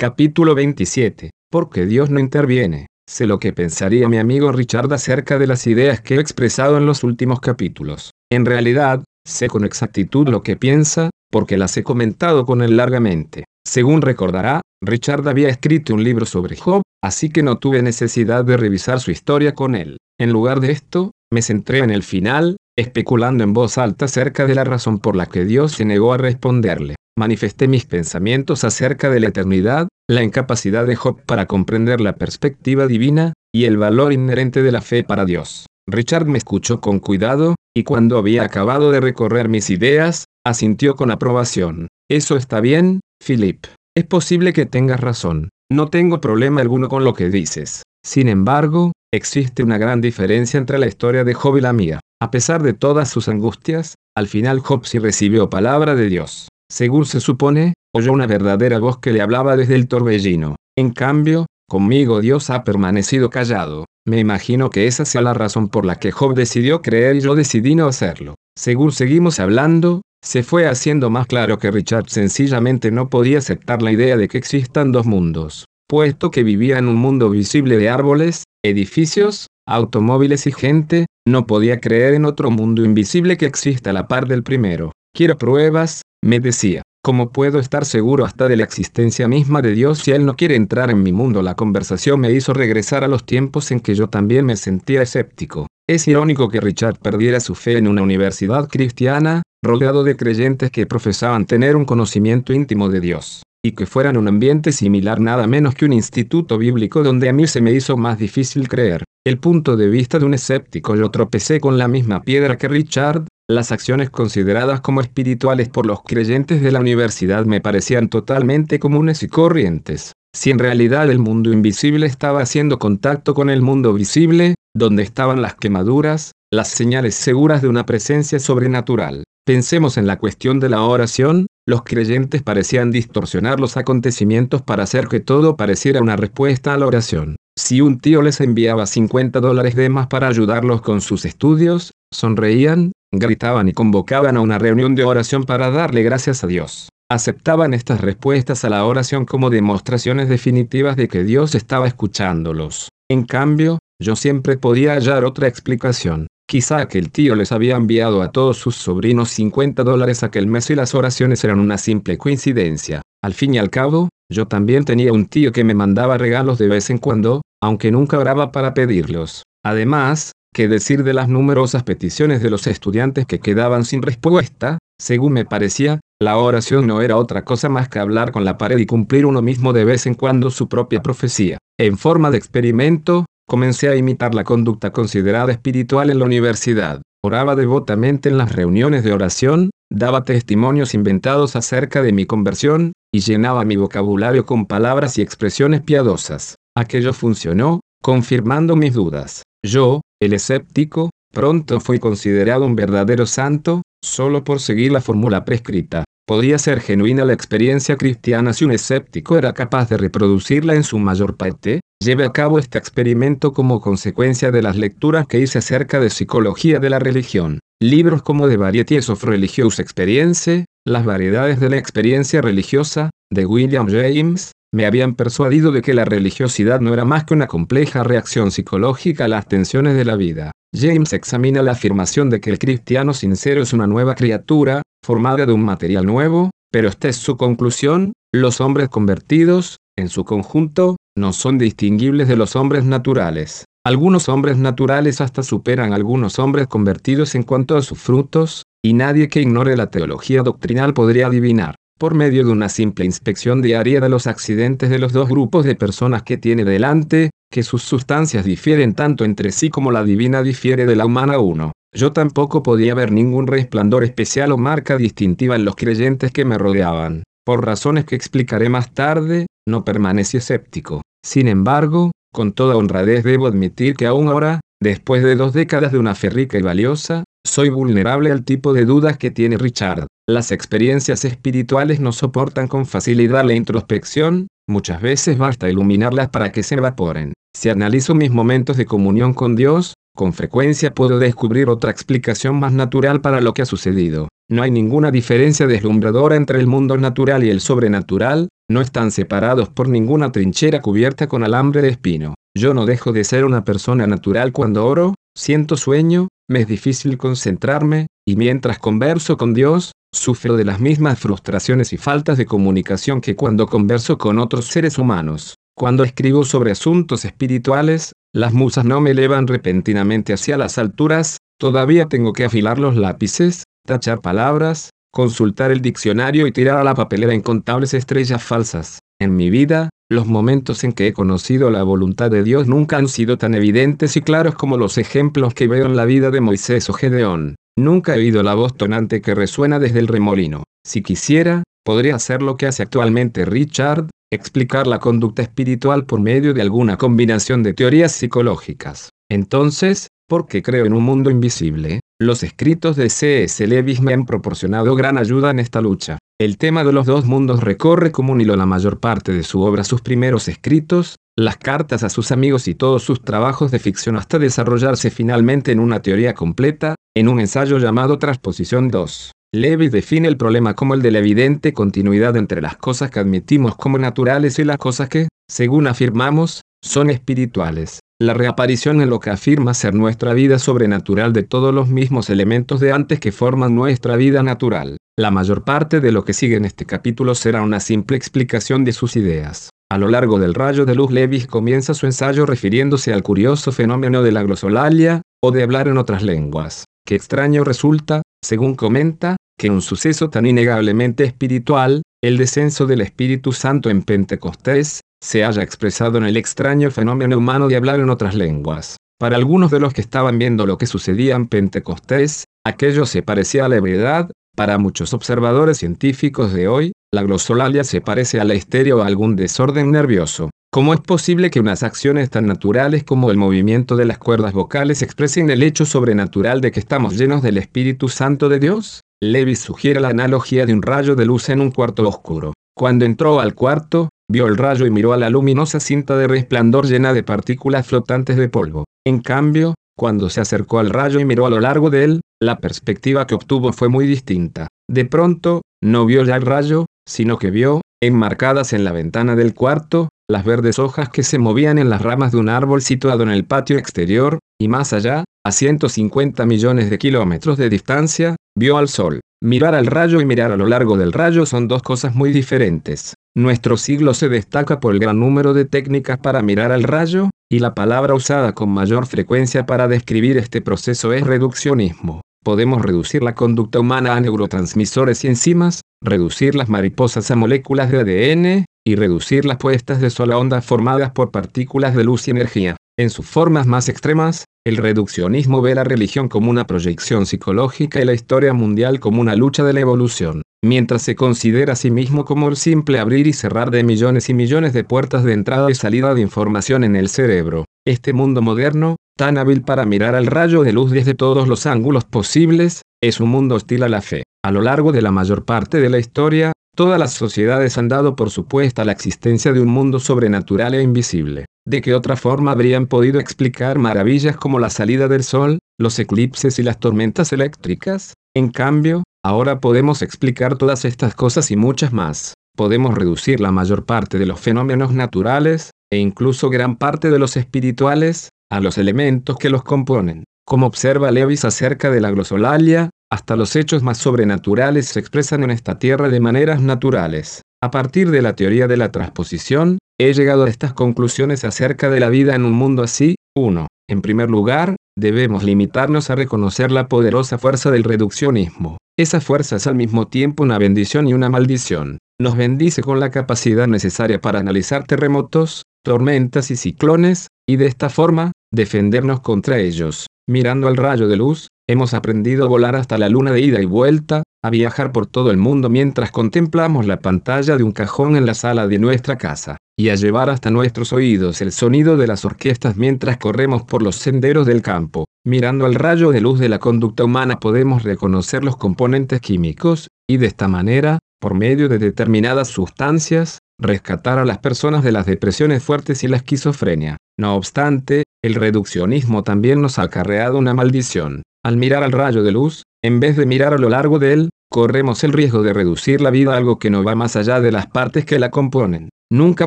Capítulo 27. Porque Dios no interviene. Sé lo que pensaría mi amigo Richard acerca de las ideas que he expresado en los últimos capítulos. En realidad, sé con exactitud lo que piensa, porque las he comentado con él largamente. Según recordará, Richard había escrito un libro sobre Job, así que no tuve necesidad de revisar su historia con él. En lugar de esto, me centré en el final, especulando en voz alta acerca de la razón por la que Dios se negó a responderle manifesté mis pensamientos acerca de la eternidad, la incapacidad de Job para comprender la perspectiva divina, y el valor inherente de la fe para Dios. Richard me escuchó con cuidado, y cuando había acabado de recorrer mis ideas, asintió con aprobación. Eso está bien, Philip. Es posible que tengas razón. No tengo problema alguno con lo que dices. Sin embargo, existe una gran diferencia entre la historia de Job y la mía. A pesar de todas sus angustias, al final Job sí recibió palabra de Dios. Según se supone, oyó una verdadera voz que le hablaba desde el torbellino. En cambio, conmigo Dios ha permanecido callado. Me imagino que esa sea la razón por la que Job decidió creer y yo decidí no hacerlo. Según seguimos hablando, se fue haciendo más claro que Richard sencillamente no podía aceptar la idea de que existan dos mundos, puesto que vivía en un mundo visible de árboles, edificios, automóviles y gente, no podía creer en otro mundo invisible que exista a la par del primero. Quiero pruebas, me decía, ¿cómo puedo estar seguro hasta de la existencia misma de Dios si Él no quiere entrar en mi mundo? La conversación me hizo regresar a los tiempos en que yo también me sentía escéptico. Es irónico que Richard perdiera su fe en una universidad cristiana, rodeado de creyentes que profesaban tener un conocimiento íntimo de Dios, y que fueran un ambiente similar nada menos que un instituto bíblico donde a mí se me hizo más difícil creer. El punto de vista de un escéptico yo tropecé con la misma piedra que Richard, las acciones consideradas como espirituales por los creyentes de la universidad me parecían totalmente comunes y corrientes. Si en realidad el mundo invisible estaba haciendo contacto con el mundo visible, donde estaban las quemaduras, las señales seguras de una presencia sobrenatural. Pensemos en la cuestión de la oración, los creyentes parecían distorsionar los acontecimientos para hacer que todo pareciera una respuesta a la oración. Si un tío les enviaba 50 dólares de más para ayudarlos con sus estudios, sonreían, gritaban y convocaban a una reunión de oración para darle gracias a Dios. Aceptaban estas respuestas a la oración como demostraciones definitivas de que Dios estaba escuchándolos. En cambio, yo siempre podía hallar otra explicación. Quizá aquel tío les había enviado a todos sus sobrinos 50 dólares aquel mes y las oraciones eran una simple coincidencia. Al fin y al cabo, yo también tenía un tío que me mandaba regalos de vez en cuando, aunque nunca oraba para pedirlos. Además, ¿Qué decir de las numerosas peticiones de los estudiantes que quedaban sin respuesta? Según me parecía, la oración no era otra cosa más que hablar con la pared y cumplir uno mismo de vez en cuando su propia profecía. En forma de experimento, comencé a imitar la conducta considerada espiritual en la universidad. Oraba devotamente en las reuniones de oración, daba testimonios inventados acerca de mi conversión, y llenaba mi vocabulario con palabras y expresiones piadosas. Aquello funcionó, confirmando mis dudas. Yo, el escéptico, pronto fue considerado un verdadero santo, solo por seguir la fórmula prescrita. Podía ser genuina la experiencia cristiana si un escéptico era capaz de reproducirla en su mayor parte. Lleve a cabo este experimento como consecuencia de las lecturas que hice acerca de psicología de la religión. Libros como The Varieties of Religious Experience, Las variedades de la experiencia religiosa, de William James, me habían persuadido de que la religiosidad no era más que una compleja reacción psicológica a las tensiones de la vida. James examina la afirmación de que el cristiano sincero es una nueva criatura, formada de un material nuevo, pero esta es su conclusión, los hombres convertidos, en su conjunto, no son distinguibles de los hombres naturales. Algunos hombres naturales hasta superan a algunos hombres convertidos en cuanto a sus frutos, y nadie que ignore la teología doctrinal podría adivinar por medio de una simple inspección diaria de los accidentes de los dos grupos de personas que tiene delante, que sus sustancias difieren tanto entre sí como la divina difiere de la humana uno. Yo tampoco podía ver ningún resplandor especial o marca distintiva en los creyentes que me rodeaban. Por razones que explicaré más tarde, no permanecí escéptico. Sin embargo, con toda honradez debo admitir que aún ahora, después de dos décadas de una fe rica y valiosa, soy vulnerable al tipo de dudas que tiene Richard. Las experiencias espirituales no soportan con facilidad la introspección, muchas veces basta iluminarlas para que se evaporen. Si analizo mis momentos de comunión con Dios, con frecuencia puedo descubrir otra explicación más natural para lo que ha sucedido. No hay ninguna diferencia deslumbradora entre el mundo natural y el sobrenatural, no están separados por ninguna trinchera cubierta con alambre de espino. Yo no dejo de ser una persona natural cuando oro, siento sueño, me es difícil concentrarme, y mientras converso con Dios, sufro de las mismas frustraciones y faltas de comunicación que cuando converso con otros seres humanos. Cuando escribo sobre asuntos espirituales, las musas no me elevan repentinamente hacia las alturas, todavía tengo que afilar los lápices, tachar palabras, consultar el diccionario y tirar a la papelera incontables estrellas falsas. En mi vida, los momentos en que he conocido la voluntad de Dios nunca han sido tan evidentes y claros como los ejemplos que veo en la vida de Moisés o Gedeón. Nunca he oído la voz tonante que resuena desde el remolino. Si quisiera, podría hacer lo que hace actualmente Richard, explicar la conducta espiritual por medio de alguna combinación de teorías psicológicas. Entonces, porque creo en un mundo invisible, los escritos de C.S. Lewis me han proporcionado gran ayuda en esta lucha. El tema de los dos mundos recorre como un hilo la mayor parte de su obra, sus primeros escritos, las cartas a sus amigos y todos sus trabajos de ficción hasta desarrollarse finalmente en una teoría completa, en un ensayo llamado Transposición 2. Lewis define el problema como el de la evidente continuidad entre las cosas que admitimos como naturales y las cosas que, según afirmamos, son espirituales. La reaparición en lo que afirma ser nuestra vida sobrenatural de todos los mismos elementos de antes que forman nuestra vida natural. La mayor parte de lo que sigue en este capítulo será una simple explicación de sus ideas. A lo largo del rayo de luz Levis comienza su ensayo refiriéndose al curioso fenómeno de la glosolalia, o de hablar en otras lenguas. Qué extraño resulta, según comenta, que un suceso tan innegablemente espiritual, el descenso del Espíritu Santo en Pentecostés, se haya expresado en el extraño fenómeno humano de hablar en otras lenguas. Para algunos de los que estaban viendo lo que sucedía en Pentecostés, aquello se parecía a la ebriedad, para muchos observadores científicos de hoy, la glosolalia se parece a la histeria o a algún desorden nervioso. ¿Cómo es posible que unas acciones tan naturales como el movimiento de las cuerdas vocales expresen el hecho sobrenatural de que estamos llenos del Espíritu Santo de Dios? Levi sugiere la analogía de un rayo de luz en un cuarto oscuro. Cuando entró al cuarto, vio el rayo y miró a la luminosa cinta de resplandor llena de partículas flotantes de polvo. En cambio, cuando se acercó al rayo y miró a lo largo de él, la perspectiva que obtuvo fue muy distinta. De pronto, no vio ya el rayo, sino que vio, enmarcadas en la ventana del cuarto, las verdes hojas que se movían en las ramas de un árbol situado en el patio exterior, y más allá, a 150 millones de kilómetros de distancia, vio al sol. Mirar al rayo y mirar a lo largo del rayo son dos cosas muy diferentes. Nuestro siglo se destaca por el gran número de técnicas para mirar al rayo, y la palabra usada con mayor frecuencia para describir este proceso es reduccionismo. Podemos reducir la conducta humana a neurotransmisores y enzimas, reducir las mariposas a moléculas de ADN, y reducir las puestas de sol a ondas formadas por partículas de luz y energía. En sus formas más extremas, el reduccionismo ve la religión como una proyección psicológica y la historia mundial como una lucha de la evolución, mientras se considera a sí mismo como el simple abrir y cerrar de millones y millones de puertas de entrada y salida de información en el cerebro. Este mundo moderno, tan hábil para mirar al rayo de luz desde todos los ángulos posibles, es un mundo hostil a la fe. A lo largo de la mayor parte de la historia, todas las sociedades han dado por supuesta la existencia de un mundo sobrenatural e invisible. ¿De qué otra forma habrían podido explicar maravillas como la salida del sol, los eclipses y las tormentas eléctricas? En cambio, ahora podemos explicar todas estas cosas y muchas más. Podemos reducir la mayor parte de los fenómenos naturales, e incluso gran parte de los espirituales, a los elementos que los componen. Como observa Lewis acerca de la glosolalia, hasta los hechos más sobrenaturales se expresan en esta tierra de maneras naturales. A partir de la teoría de la transposición, he llegado a estas conclusiones acerca de la vida en un mundo así. 1. En primer lugar, debemos limitarnos a reconocer la poderosa fuerza del reduccionismo. Esa fuerza es al mismo tiempo una bendición y una maldición. Nos bendice con la capacidad necesaria para analizar terremotos, tormentas y ciclones, y de esta forma, defendernos contra ellos. Mirando al rayo de luz, hemos aprendido a volar hasta la luna de ida y vuelta, a viajar por todo el mundo mientras contemplamos la pantalla de un cajón en la sala de nuestra casa, y a llevar hasta nuestros oídos el sonido de las orquestas mientras corremos por los senderos del campo. Mirando al rayo de luz de la conducta humana podemos reconocer los componentes químicos, y de esta manera, por medio de determinadas sustancias, rescatar a las personas de las depresiones fuertes y la esquizofrenia. No obstante, el reduccionismo también nos ha acarreado una maldición. Al mirar al rayo de luz, en vez de mirar a lo largo de él, corremos el riesgo de reducir la vida a algo que no va más allá de las partes que la componen. Nunca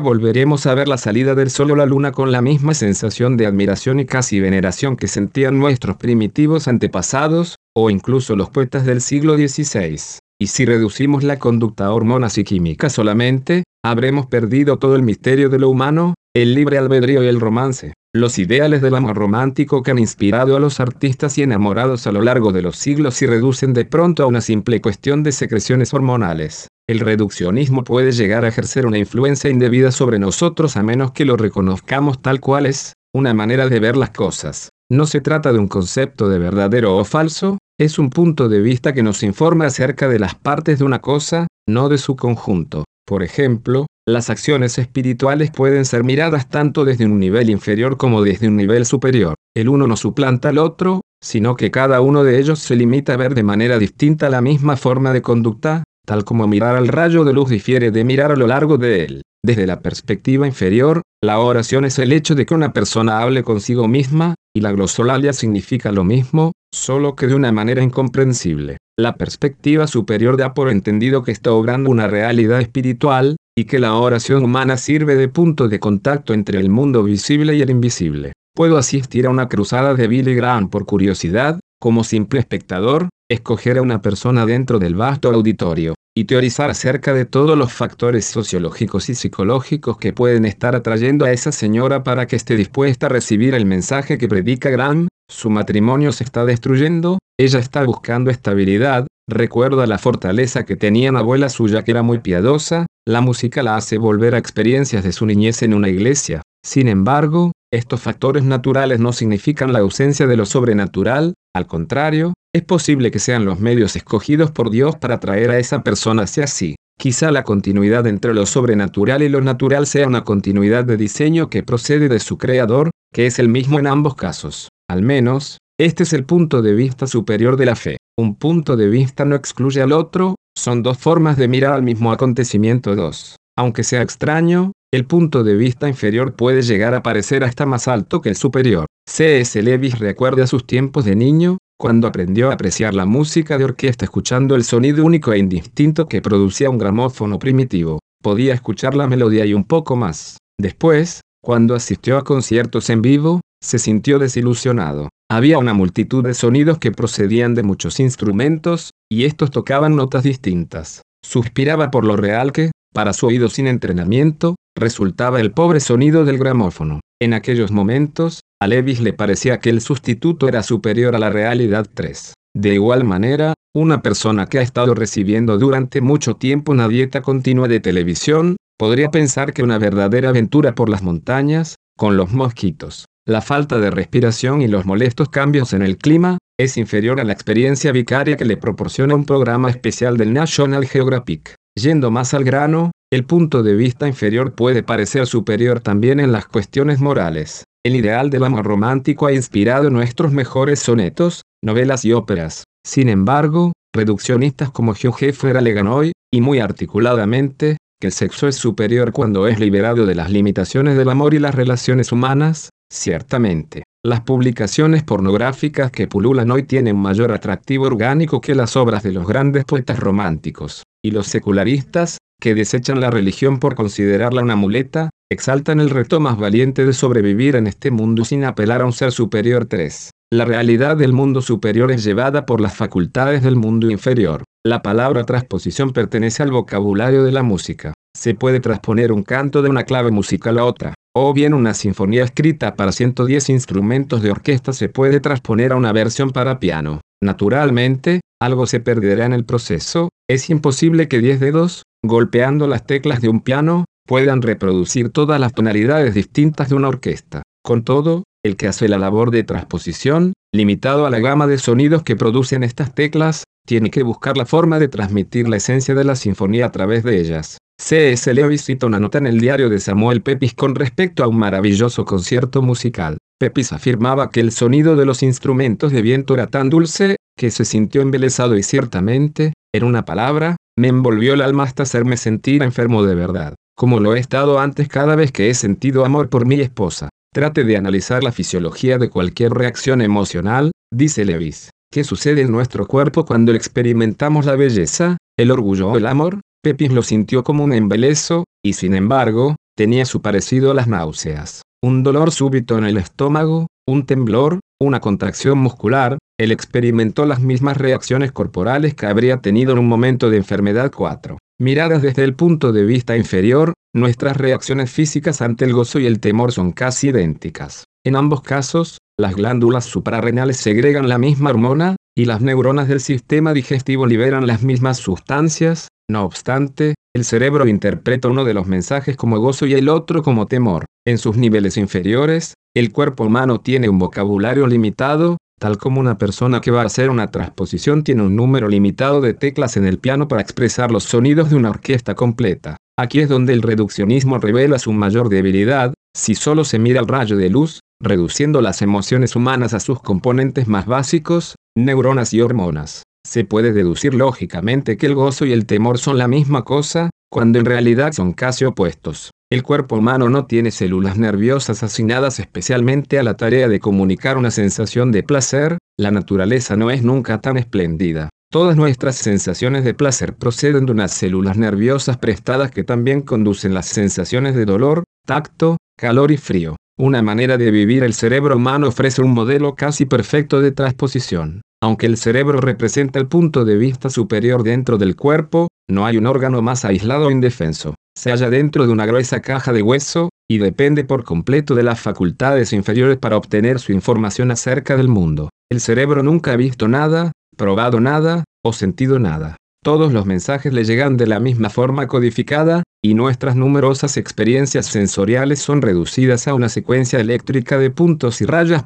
volveremos a ver la salida del sol o la luna con la misma sensación de admiración y casi veneración que sentían nuestros primitivos antepasados, o incluso los poetas del siglo XVI. Y si reducimos la conducta a hormonas y química solamente, habremos perdido todo el misterio de lo humano, el libre albedrío y el romance. Los ideales del amor romántico que han inspirado a los artistas y enamorados a lo largo de los siglos se reducen de pronto a una simple cuestión de secreciones hormonales. El reduccionismo puede llegar a ejercer una influencia indebida sobre nosotros a menos que lo reconozcamos tal cual es, una manera de ver las cosas. No se trata de un concepto de verdadero o falso, es un punto de vista que nos informa acerca de las partes de una cosa, no de su conjunto. Por ejemplo, las acciones espirituales pueden ser miradas tanto desde un nivel inferior como desde un nivel superior. El uno no suplanta al otro, sino que cada uno de ellos se limita a ver de manera distinta la misma forma de conducta, tal como mirar al rayo de luz difiere de mirar a lo largo de él. Desde la perspectiva inferior, la oración es el hecho de que una persona hable consigo misma, y la glosolalia significa lo mismo, solo que de una manera incomprensible. La perspectiva superior da por entendido que está obrando una realidad espiritual, y que la oración humana sirve de punto de contacto entre el mundo visible y el invisible. Puedo asistir a una cruzada de Billy Graham por curiosidad, como simple espectador, escoger a una persona dentro del vasto auditorio, y teorizar acerca de todos los factores sociológicos y psicológicos que pueden estar atrayendo a esa señora para que esté dispuesta a recibir el mensaje que predica Graham, su matrimonio se está destruyendo, ella está buscando estabilidad, recuerda la fortaleza que tenía una abuela suya que era muy piadosa, la música la hace volver a experiencias de su niñez en una iglesia. Sin embargo, estos factores naturales no significan la ausencia de lo sobrenatural, al contrario, es posible que sean los medios escogidos por Dios para traer a esa persona hacia sí. Quizá la continuidad entre lo sobrenatural y lo natural sea una continuidad de diseño que procede de su creador, que es el mismo en ambos casos. Al menos, este es el punto de vista superior de la fe. Un punto de vista no excluye al otro, son dos formas de mirar al mismo acontecimiento. 2. Aunque sea extraño, el punto de vista inferior puede llegar a parecer hasta más alto que el superior. C.S. Lewis recuerda sus tiempos de niño, cuando aprendió a apreciar la música de orquesta escuchando el sonido único e indistinto que producía un gramófono primitivo. Podía escuchar la melodía y un poco más. Después, cuando asistió a conciertos en vivo, se sintió desilusionado. Había una multitud de sonidos que procedían de muchos instrumentos, y estos tocaban notas distintas. Suspiraba por lo real que, para su oído sin entrenamiento, resultaba el pobre sonido del gramófono. En aquellos momentos, a Levis le parecía que el sustituto era superior a la realidad 3. De igual manera, una persona que ha estado recibiendo durante mucho tiempo una dieta continua de televisión, podría pensar que una verdadera aventura por las montañas, con los mosquitos, la falta de respiración y los molestos cambios en el clima, es inferior a la experiencia vicaria que le proporciona un programa especial del National Geographic. Yendo más al grano, el punto de vista inferior puede parecer superior también en las cuestiones morales. El ideal del amor romántico ha inspirado nuestros mejores sonetos, novelas y óperas. Sin embargo, reduccionistas como Hugh Hefner alegan hoy, y muy articuladamente, que el sexo es superior cuando es liberado de las limitaciones del amor y las relaciones humanas, ciertamente. Las publicaciones pornográficas que pululan hoy tienen mayor atractivo orgánico que las obras de los grandes poetas románticos, y los secularistas, que desechan la religión por considerarla una muleta, exaltan el reto más valiente de sobrevivir en este mundo sin apelar a un ser superior 3. La realidad del mundo superior es llevada por las facultades del mundo inferior. La palabra transposición pertenece al vocabulario de la música. Se puede transponer un canto de una clave musical a otra, o bien una sinfonía escrita para 110 instrumentos de orquesta se puede transponer a una versión para piano. Naturalmente, algo se perderá en el proceso, es imposible que 10 dedos, golpeando las teclas de un piano, puedan reproducir todas las tonalidades distintas de una orquesta. Con todo, el que hace la labor de transposición, limitado a la gama de sonidos que producen estas teclas, tiene que buscar la forma de transmitir la esencia de la sinfonía a través de ellas. C.S. Lewis cita una nota en el diario de Samuel Pepys con respecto a un maravilloso concierto musical. Pepys afirmaba que el sonido de los instrumentos de viento era tan dulce, que se sintió embelesado y ciertamente, en una palabra, me envolvió el alma hasta hacerme sentir enfermo de verdad, como lo he estado antes cada vez que he sentido amor por mi esposa. Trate de analizar la fisiología de cualquier reacción emocional, dice Lewis. ¿Qué sucede en nuestro cuerpo cuando experimentamos la belleza, el orgullo o el amor? Pepis lo sintió como un embelezo, y sin embargo, tenía su parecido a las náuseas. Un dolor súbito en el estómago, un temblor, una contracción muscular, él experimentó las mismas reacciones corporales que habría tenido en un momento de enfermedad 4. Miradas desde el punto de vista inferior, nuestras reacciones físicas ante el gozo y el temor son casi idénticas. En ambos casos, las glándulas suprarrenales segregan la misma hormona, y las neuronas del sistema digestivo liberan las mismas sustancias, no obstante, el cerebro interpreta uno de los mensajes como gozo y el otro como temor. En sus niveles inferiores, el cuerpo humano tiene un vocabulario limitado, tal como una persona que va a hacer una transposición tiene un número limitado de teclas en el piano para expresar los sonidos de una orquesta completa. Aquí es donde el reduccionismo revela su mayor debilidad, si solo se mira el rayo de luz, reduciendo las emociones humanas a sus componentes más básicos, neuronas y hormonas. Se puede deducir lógicamente que el gozo y el temor son la misma cosa, cuando en realidad son casi opuestos. El cuerpo humano no tiene células nerviosas asignadas especialmente a la tarea de comunicar una sensación de placer, la naturaleza no es nunca tan espléndida. Todas nuestras sensaciones de placer proceden de unas células nerviosas prestadas que también conducen las sensaciones de dolor, tacto, calor y frío. Una manera de vivir el cerebro humano ofrece un modelo casi perfecto de transposición. Aunque el cerebro representa el punto de vista superior dentro del cuerpo, no hay un órgano más aislado o indefenso. Se halla dentro de una gruesa caja de hueso, y depende por completo de las facultades inferiores para obtener su información acerca del mundo. El cerebro nunca ha visto nada, probado nada, o sentido nada. Todos los mensajes le llegan de la misma forma codificada, y nuestras numerosas experiencias sensoriales son reducidas a una secuencia eléctrica de puntos y rayas.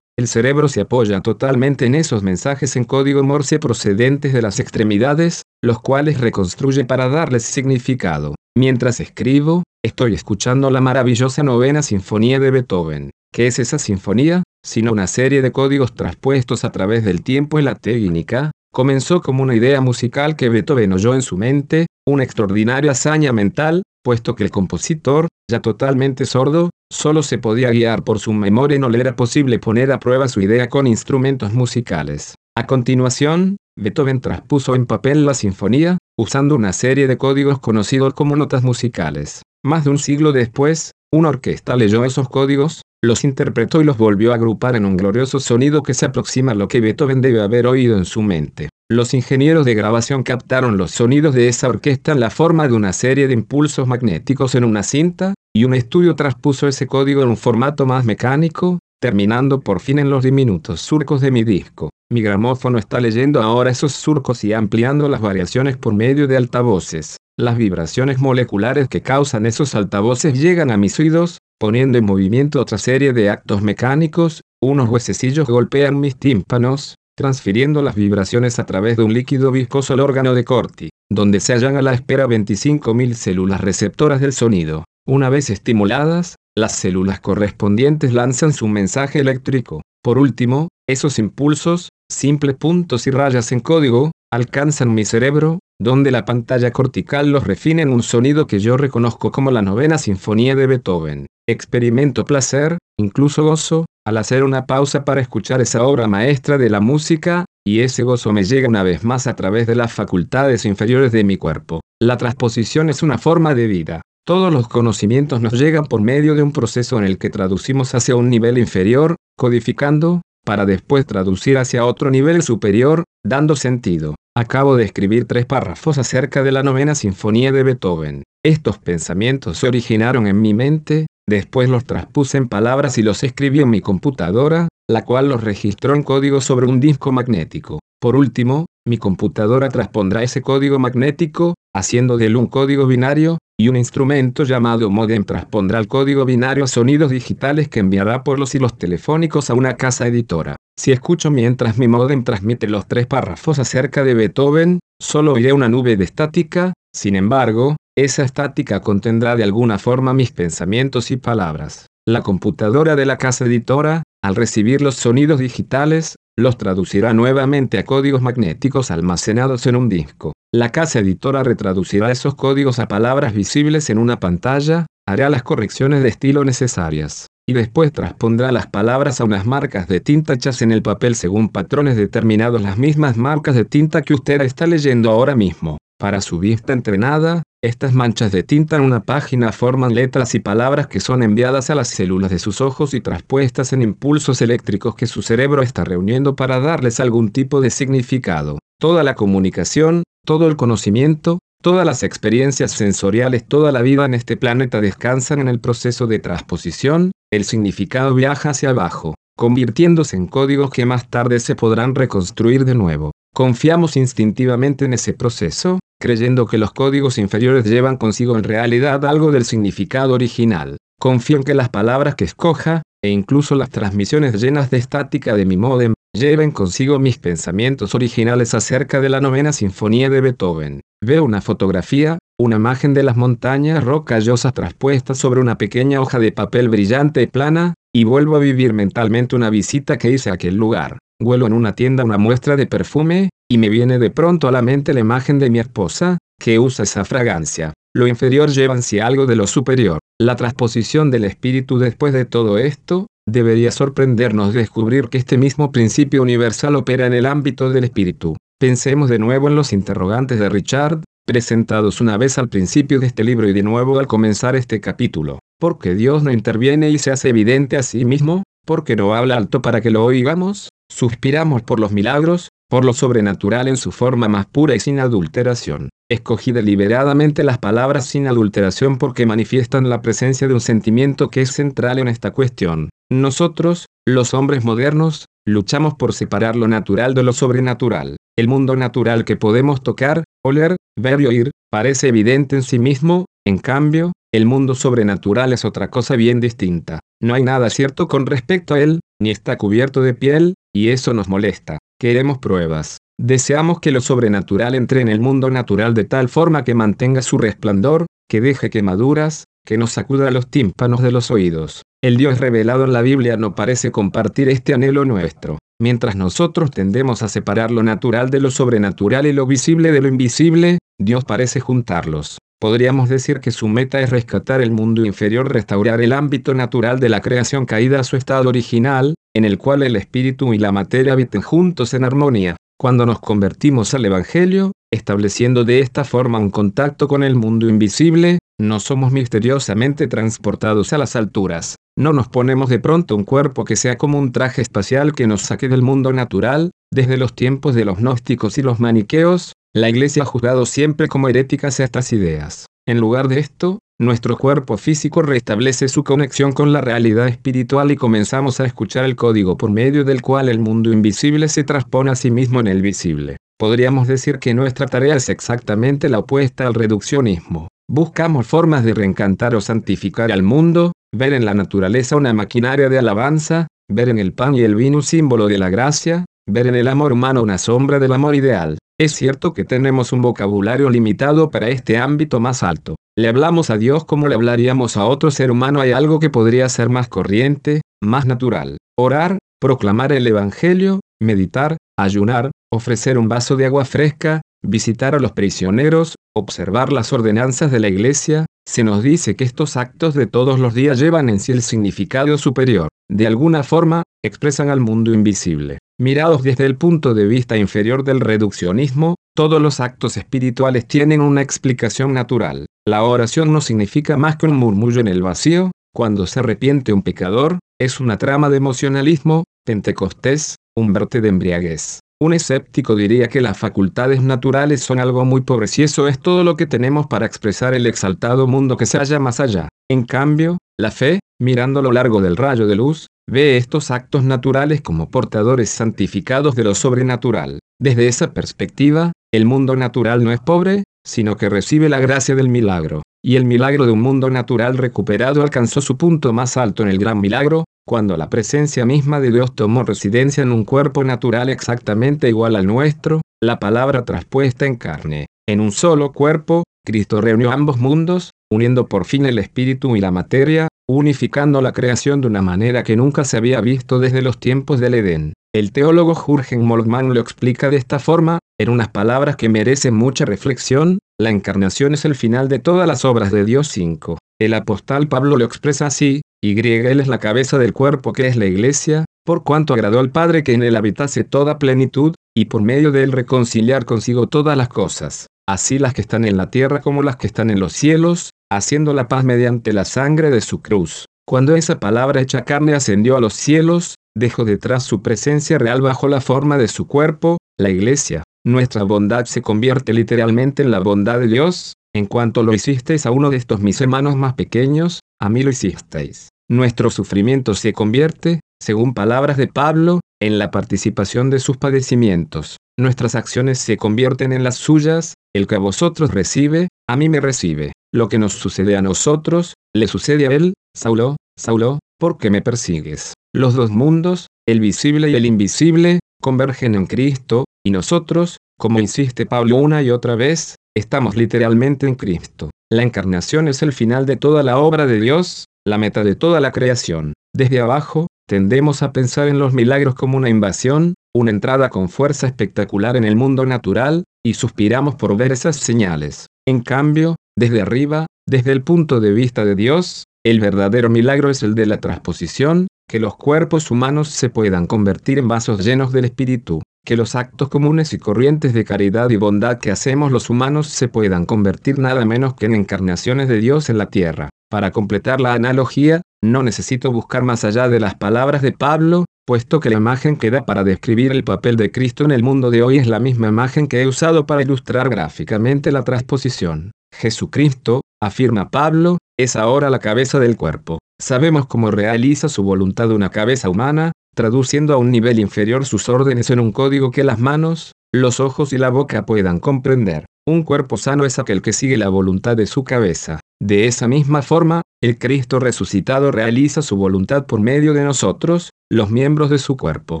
El cerebro se apoya totalmente en esos mensajes en código Morse procedentes de las extremidades, los cuales reconstruye para darles significado. Mientras escribo, estoy escuchando la maravillosa novena sinfonía de Beethoven. ¿Qué es esa sinfonía? Sino una serie de códigos traspuestos a través del tiempo y la técnica, comenzó como una idea musical que Beethoven oyó en su mente, una extraordinaria hazaña mental, puesto que el compositor, ya totalmente sordo, solo se podía guiar por su memoria y no le era posible poner a prueba su idea con instrumentos musicales. A continuación, Beethoven traspuso en papel la sinfonía, usando una serie de códigos conocidos como notas musicales. Más de un siglo después, una orquesta leyó esos códigos, los interpretó y los volvió a agrupar en un glorioso sonido que se aproxima a lo que Beethoven debe haber oído en su mente. Los ingenieros de grabación captaron los sonidos de esa orquesta en la forma de una serie de impulsos magnéticos en una cinta, y un estudio transpuso ese código en un formato más mecánico, terminando por fin en los diminutos surcos de mi disco. Mi gramófono está leyendo ahora esos surcos y ampliando las variaciones por medio de altavoces. Las vibraciones moleculares que causan esos altavoces llegan a mis oídos, poniendo en movimiento otra serie de actos mecánicos, unos huesecillos golpean mis tímpanos, transfiriendo las vibraciones a través de un líquido viscoso al órgano de Corti, donde se hallan a la espera 25.000 células receptoras del sonido. Una vez estimuladas, las células correspondientes lanzan su mensaje eléctrico. Por último, esos impulsos, simples puntos y rayas en código, alcanzan mi cerebro, donde la pantalla cortical los refina en un sonido que yo reconozco como la novena sinfonía de Beethoven. Experimento placer, incluso gozo, al hacer una pausa para escuchar esa obra maestra de la música, y ese gozo me llega una vez más a través de las facultades inferiores de mi cuerpo. La transposición es una forma de vida. Todos los conocimientos nos llegan por medio de un proceso en el que traducimos hacia un nivel inferior, codificando, para después traducir hacia otro nivel superior, dando sentido. Acabo de escribir tres párrafos acerca de la novena sinfonía de Beethoven. Estos pensamientos se originaron en mi mente, después los traspuse en palabras y los escribí en mi computadora, la cual los registró en código sobre un disco magnético. Por último, mi computadora transpondrá ese código magnético, haciendo de él un código binario, y un instrumento llamado modem transpondrá el código binario a sonidos digitales que enviará por los hilos telefónicos a una casa editora. Si escucho mientras mi modem transmite los tres párrafos acerca de Beethoven, solo oiré una nube de estática, sin embargo, esa estática contendrá de alguna forma mis pensamientos y palabras. La computadora de la casa editora, al recibir los sonidos digitales, los traducirá nuevamente a códigos magnéticos almacenados en un disco. La casa editora retraducirá esos códigos a palabras visibles en una pantalla, hará las correcciones de estilo necesarias. y después transpondrá las palabras a unas marcas de tinta hechas en el papel según patrones determinados las mismas marcas de tinta que usted está leyendo ahora mismo. Para su vista entrenada, estas manchas de tinta en una página forman letras y palabras que son enviadas a las células de sus ojos y traspuestas en impulsos eléctricos que su cerebro está reuniendo para darles algún tipo de significado. Toda la comunicación, todo el conocimiento, todas las experiencias sensoriales, toda la vida en este planeta descansan en el proceso de transposición, el significado viaja hacia abajo, convirtiéndose en códigos que más tarde se podrán reconstruir de nuevo. Confiamos instintivamente en ese proceso, creyendo que los códigos inferiores llevan consigo en realidad algo del significado original. Confío en que las palabras que escoja, e incluso las transmisiones llenas de estática de mi modem, lleven consigo mis pensamientos originales acerca de la novena sinfonía de Beethoven. Veo una fotografía, una imagen de las montañas rocallosas traspuestas sobre una pequeña hoja de papel brillante y plana, y vuelvo a vivir mentalmente una visita que hice a aquel lugar. Huelo en una tienda una muestra de perfume, y me viene de pronto a la mente la imagen de mi esposa, que usa esa fragancia. Lo inferior lleva en sí algo de lo superior. La transposición del espíritu después de todo esto, debería sorprendernos descubrir que este mismo principio universal opera en el ámbito del espíritu. Pensemos de nuevo en los interrogantes de Richard, presentados una vez al principio de este libro y de nuevo al comenzar este capítulo. ¿Por qué Dios no interviene y se hace evidente a sí mismo? ¿Por qué no habla alto para que lo oigamos? Suspiramos por los milagros, por lo sobrenatural en su forma más pura y sin adulteración. Escogí deliberadamente las palabras sin adulteración porque manifiestan la presencia de un sentimiento que es central en esta cuestión. Nosotros, los hombres modernos, luchamos por separar lo natural de lo sobrenatural. El mundo natural que podemos tocar, oler, ver y oír, parece evidente en sí mismo, en cambio, el mundo sobrenatural es otra cosa bien distinta. No hay nada cierto con respecto a él, ni está cubierto de piel, y eso nos molesta. Queremos pruebas. Deseamos que lo sobrenatural entre en el mundo natural de tal forma que mantenga su resplandor, que deje quemaduras, que nos sacuda los tímpanos de los oídos. El Dios revelado en la Biblia no parece compartir este anhelo nuestro. Mientras nosotros tendemos a separar lo natural de lo sobrenatural y lo visible de lo invisible, Dios parece juntarlos. Podríamos decir que su meta es rescatar el mundo inferior, restaurar el ámbito natural de la creación caída a su estado original, en el cual el espíritu y la materia habiten juntos en armonía. Cuando nos convertimos al Evangelio, estableciendo de esta forma un contacto con el mundo invisible, no somos misteriosamente transportados a las alturas. No nos ponemos de pronto un cuerpo que sea como un traje espacial que nos saque del mundo natural, desde los tiempos de los gnósticos y los maniqueos, la Iglesia ha juzgado siempre como heréticas estas ideas. En lugar de esto, nuestro cuerpo físico restablece su conexión con la realidad espiritual y comenzamos a escuchar el código por medio del cual el mundo invisible se transpone a sí mismo en el visible. Podríamos decir que nuestra tarea es exactamente la opuesta al reduccionismo. Buscamos formas de reencantar o santificar al mundo, ver en la naturaleza una maquinaria de alabanza, ver en el pan y el vino un símbolo de la gracia, ver en el amor humano una sombra del amor ideal. Es cierto que tenemos un vocabulario limitado para este ámbito más alto. Le hablamos a Dios como le hablaríamos a otro ser humano. Hay algo que podría ser más corriente, más natural. Orar, proclamar el Evangelio, meditar, ayunar, ofrecer un vaso de agua fresca, visitar a los prisioneros, observar las ordenanzas de la iglesia, se nos dice que estos actos de todos los días llevan en sí el significado superior. De alguna forma, expresan al mundo invisible. Mirados desde el punto de vista inferior del reduccionismo, todos los actos espirituales tienen una explicación natural. La oración no significa más que un murmullo en el vacío, cuando se arrepiente un pecador, es una trama de emocionalismo, pentecostés, un verte de embriaguez. Un escéptico diría que las facultades naturales son algo muy pobre y eso es todo lo que tenemos para expresar el exaltado mundo que se halla más allá. En cambio, la fe, mirando a lo largo del rayo de luz, ve estos actos naturales como portadores santificados de lo sobrenatural. Desde esa perspectiva, el mundo natural no es pobre, sino que recibe la gracia del milagro. Y el milagro de un mundo natural recuperado alcanzó su punto más alto en el gran milagro, cuando la presencia misma de Dios tomó residencia en un cuerpo natural exactamente igual al nuestro, la palabra traspuesta en carne. En un solo cuerpo, Cristo reunió ambos mundos, uniendo por fin el espíritu y la materia, unificando la creación de una manera que nunca se había visto desde los tiempos del Edén. El teólogo Jürgen Moltmann lo explica de esta forma, en unas palabras que merecen mucha reflexión, la encarnación es el final de todas las obras de Dios 5. El apóstol Pablo lo expresa así, y Él es la cabeza del cuerpo que es la iglesia, por cuanto agradó al Padre que en él habitase toda plenitud, y por medio de él reconciliar consigo todas las cosas, así las que están en la tierra como las que están en los cielos, haciendo la paz mediante la sangre de su cruz. Cuando esa palabra hecha carne ascendió a los cielos, dejó detrás su presencia real bajo la forma de su cuerpo, la iglesia. Nuestra bondad se convierte literalmente en la bondad de Dios, en cuanto lo hicisteis a uno de estos mis hermanos más pequeños, a mí lo hicisteis. Nuestro sufrimiento se convierte, según palabras de Pablo, en la participación de sus padecimientos. Nuestras acciones se convierten en las suyas, el que a vosotros recibe, a mí me recibe. Lo que nos sucede a nosotros, le sucede a él, Saulo, Saulo, ¿por qué me persigues? Los dos mundos, el visible y el invisible, convergen en Cristo, y nosotros, como insiste Pablo una y otra vez, estamos literalmente en Cristo. La encarnación es el final de toda la obra de Dios, la meta de toda la creación. Desde abajo, tendemos a pensar en los milagros como una invasión, una entrada con fuerza espectacular en el mundo natural, y suspiramos por ver esas señales. En cambio, desde arriba, desde el punto de vista de Dios, el verdadero milagro es el de la transposición, que los cuerpos humanos se puedan convertir en vasos llenos del Espíritu, que los actos comunes y corrientes de caridad y bondad que hacemos los humanos se puedan convertir nada menos que en encarnaciones de Dios en la tierra. Para completar la analogía, no necesito buscar más allá de las palabras de Pablo, puesto que la imagen que da para describir el papel de Cristo en el mundo de hoy es la misma imagen que he usado para ilustrar gráficamente la transposición. Jesucristo, afirma Pablo, es ahora la cabeza del cuerpo. Sabemos cómo realiza su voluntad una cabeza humana, traduciendo a un nivel inferior sus órdenes en un código que las manos, los ojos y la boca puedan comprender. Un cuerpo sano es aquel que sigue la voluntad de su cabeza. De esa misma forma, el Cristo resucitado realiza su voluntad por medio de nosotros, los miembros de su cuerpo.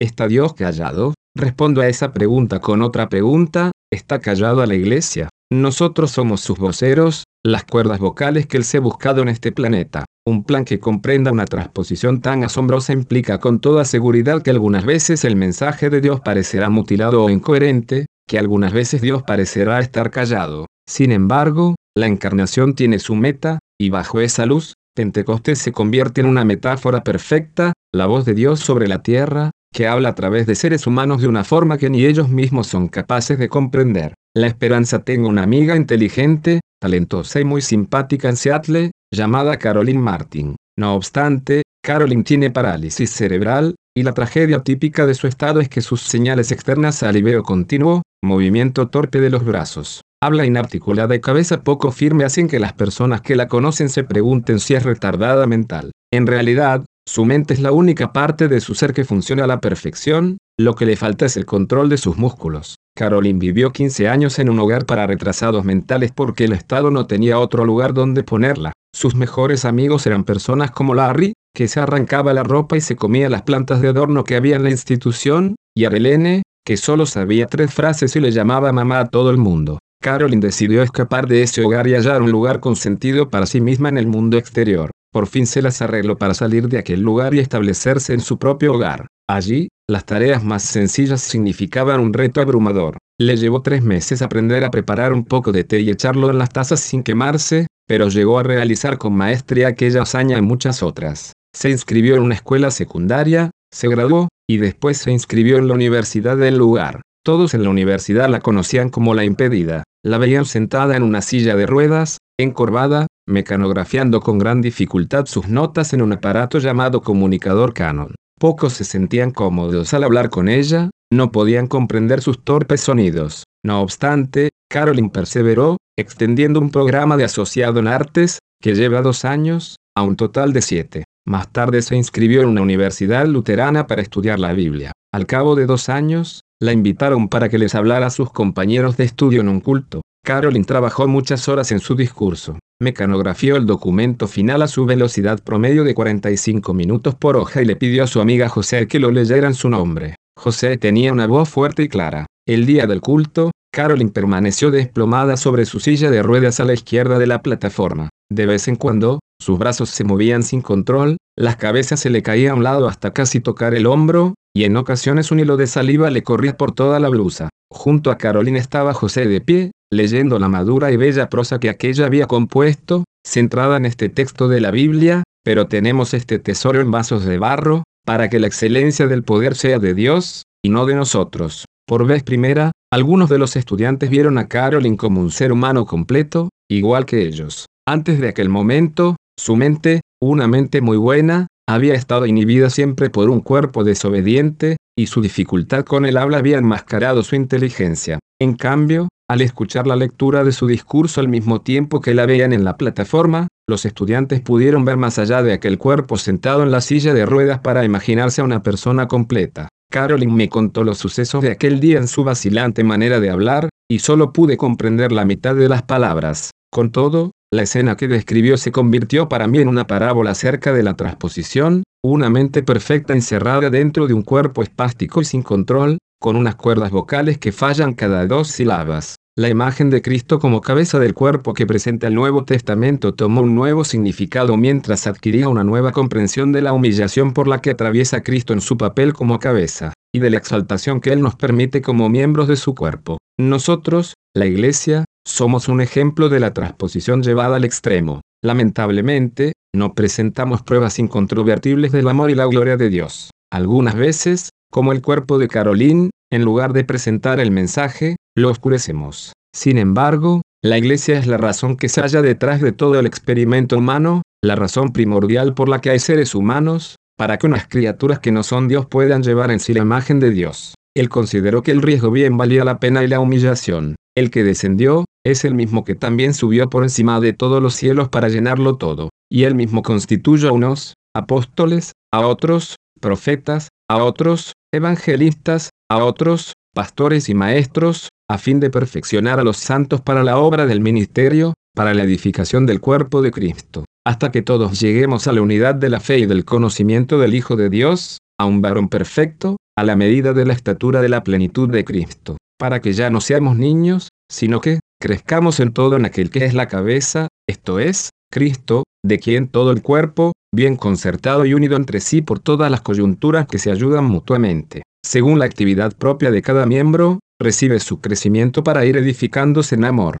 ¿Está Dios callado? Respondo a esa pregunta con otra pregunta, ¿está callado a la iglesia? Nosotros somos sus voceros, las cuerdas vocales que él se ha buscado en este planeta. Un plan que comprenda una transposición tan asombrosa implica con toda seguridad que algunas veces el mensaje de Dios parecerá mutilado o incoherente, que algunas veces Dios parecerá estar callado. Sin embargo, la encarnación tiene su meta, y bajo esa luz, Pentecostés se convierte en una metáfora perfecta, la voz de Dios sobre la tierra, que habla a través de seres humanos de una forma que ni ellos mismos son capaces de comprender. La esperanza tengo una amiga inteligente, talentosa y muy simpática en Seattle, llamada Caroline Martin. No obstante, Caroline tiene parálisis cerebral, y la tragedia típica de su estado es que sus señales externas aliveo continuo, movimiento torpe de los brazos, habla inarticulada y cabeza poco firme hacen que las personas que la conocen se pregunten si es retardada mental. En realidad, su mente es la única parte de su ser que funciona a la perfección, lo que le falta es el control de sus músculos. Caroline vivió 15 años en un hogar para retrasados mentales porque el Estado no tenía otro lugar donde ponerla. Sus mejores amigos eran personas como Larry, que se arrancaba la ropa y se comía las plantas de adorno que había en la institución, y Arlene, que solo sabía tres frases y le llamaba mamá a todo el mundo. Caroline decidió escapar de ese hogar y hallar un lugar con sentido para sí misma en el mundo exterior. Por fin se las arregló para salir de aquel lugar y establecerse en su propio hogar. Allí, las tareas más sencillas significaban un reto abrumador. Le llevó tres meses aprender a preparar un poco de té y echarlo en las tazas sin quemarse, pero llegó a realizar con maestría aquella hazaña y muchas otras. Se inscribió en una escuela secundaria, se graduó, y después se inscribió en la universidad del lugar. Todos en la universidad la conocían como la impedida. La veían sentada en una silla de ruedas, encorvada, mecanografiando con gran dificultad sus notas en un aparato llamado comunicador Canon. Pocos se sentían cómodos al hablar con ella, no podían comprender sus torpes sonidos. No obstante, Caroline perseveró, extendiendo un programa de asociado en artes, que lleva dos años, a un total de siete. Más tarde se inscribió en una universidad luterana para estudiar la Biblia. Al cabo de dos años, la invitaron para que les hablara a sus compañeros de estudio en un culto. Caroline trabajó muchas horas en su discurso. Mecanografió el documento final a su velocidad promedio de 45 minutos por hoja y le pidió a su amiga José que lo leyera en su nombre. José tenía una voz fuerte y clara. El día del culto, Caroline permaneció desplomada sobre su silla de ruedas a la izquierda de la plataforma. De vez en cuando, sus brazos se movían sin control, las cabezas se le caían a un lado hasta casi tocar el hombro, y en ocasiones un hilo de saliva le corría por toda la blusa. Junto a Caroline estaba José de pie, leyendo la madura y bella prosa que aquella había compuesto, centrada en este texto de la Biblia, pero tenemos este tesoro en vasos de barro, para que la excelencia del poder sea de Dios, y no de nosotros. Por vez primera, algunos de los estudiantes vieron a Carolyn como un ser humano completo, igual que ellos. Antes de aquel momento, su mente, una mente muy buena, había estado inhibida siempre por un cuerpo desobediente, y su dificultad con el habla había enmascarado su inteligencia. En cambio, al escuchar la lectura de su discurso al mismo tiempo que la veían en la plataforma, los estudiantes pudieron ver más allá de aquel cuerpo sentado en la silla de ruedas para imaginarse a una persona completa. Carolyn me contó los sucesos de aquel día en su vacilante manera de hablar, y solo pude comprender la mitad de las palabras. Con todo, la escena que describió se convirtió para mí en una parábola acerca de la transposición, una mente perfecta encerrada dentro de un cuerpo espástico y sin control, con unas cuerdas vocales que fallan cada dos sílabas. La imagen de Cristo como cabeza del cuerpo que presenta el Nuevo Testamento tomó un nuevo significado mientras adquiría una nueva comprensión de la humillación por la que atraviesa Cristo en su papel como cabeza, y de la exaltación que Él nos permite como miembros de su cuerpo. Nosotros, la Iglesia, somos un ejemplo de la transposición llevada al extremo. Lamentablemente, no presentamos pruebas incontrovertibles del amor y la gloria de Dios. Algunas veces, como el cuerpo de Caroline, en lugar de presentar el mensaje, lo oscurecemos. Sin embargo, la iglesia es la razón que se halla detrás de todo el experimento humano, la razón primordial por la que hay seres humanos, para que unas criaturas que no son Dios puedan llevar en sí la imagen de Dios. Él consideró que el riesgo bien valía la pena y la humillación. El que descendió, es el mismo que también subió por encima de todos los cielos para llenarlo todo. Y él mismo constituyó a unos, apóstoles, a otros, profetas, a otros, evangelistas, a otros, pastores y maestros, a fin de perfeccionar a los santos para la obra del ministerio, para la edificación del cuerpo de Cristo, hasta que todos lleguemos a la unidad de la fe y del conocimiento del Hijo de Dios, a un varón perfecto, a la medida de la estatura de la plenitud de Cristo, para que ya no seamos niños, sino que crezcamos en todo en aquel que es la cabeza, esto es, Cristo, de quien todo el cuerpo, bien concertado y unido entre sí por todas las coyunturas que se ayudan mutuamente, según la actividad propia de cada miembro, recibe su crecimiento para ir edificándose en amor.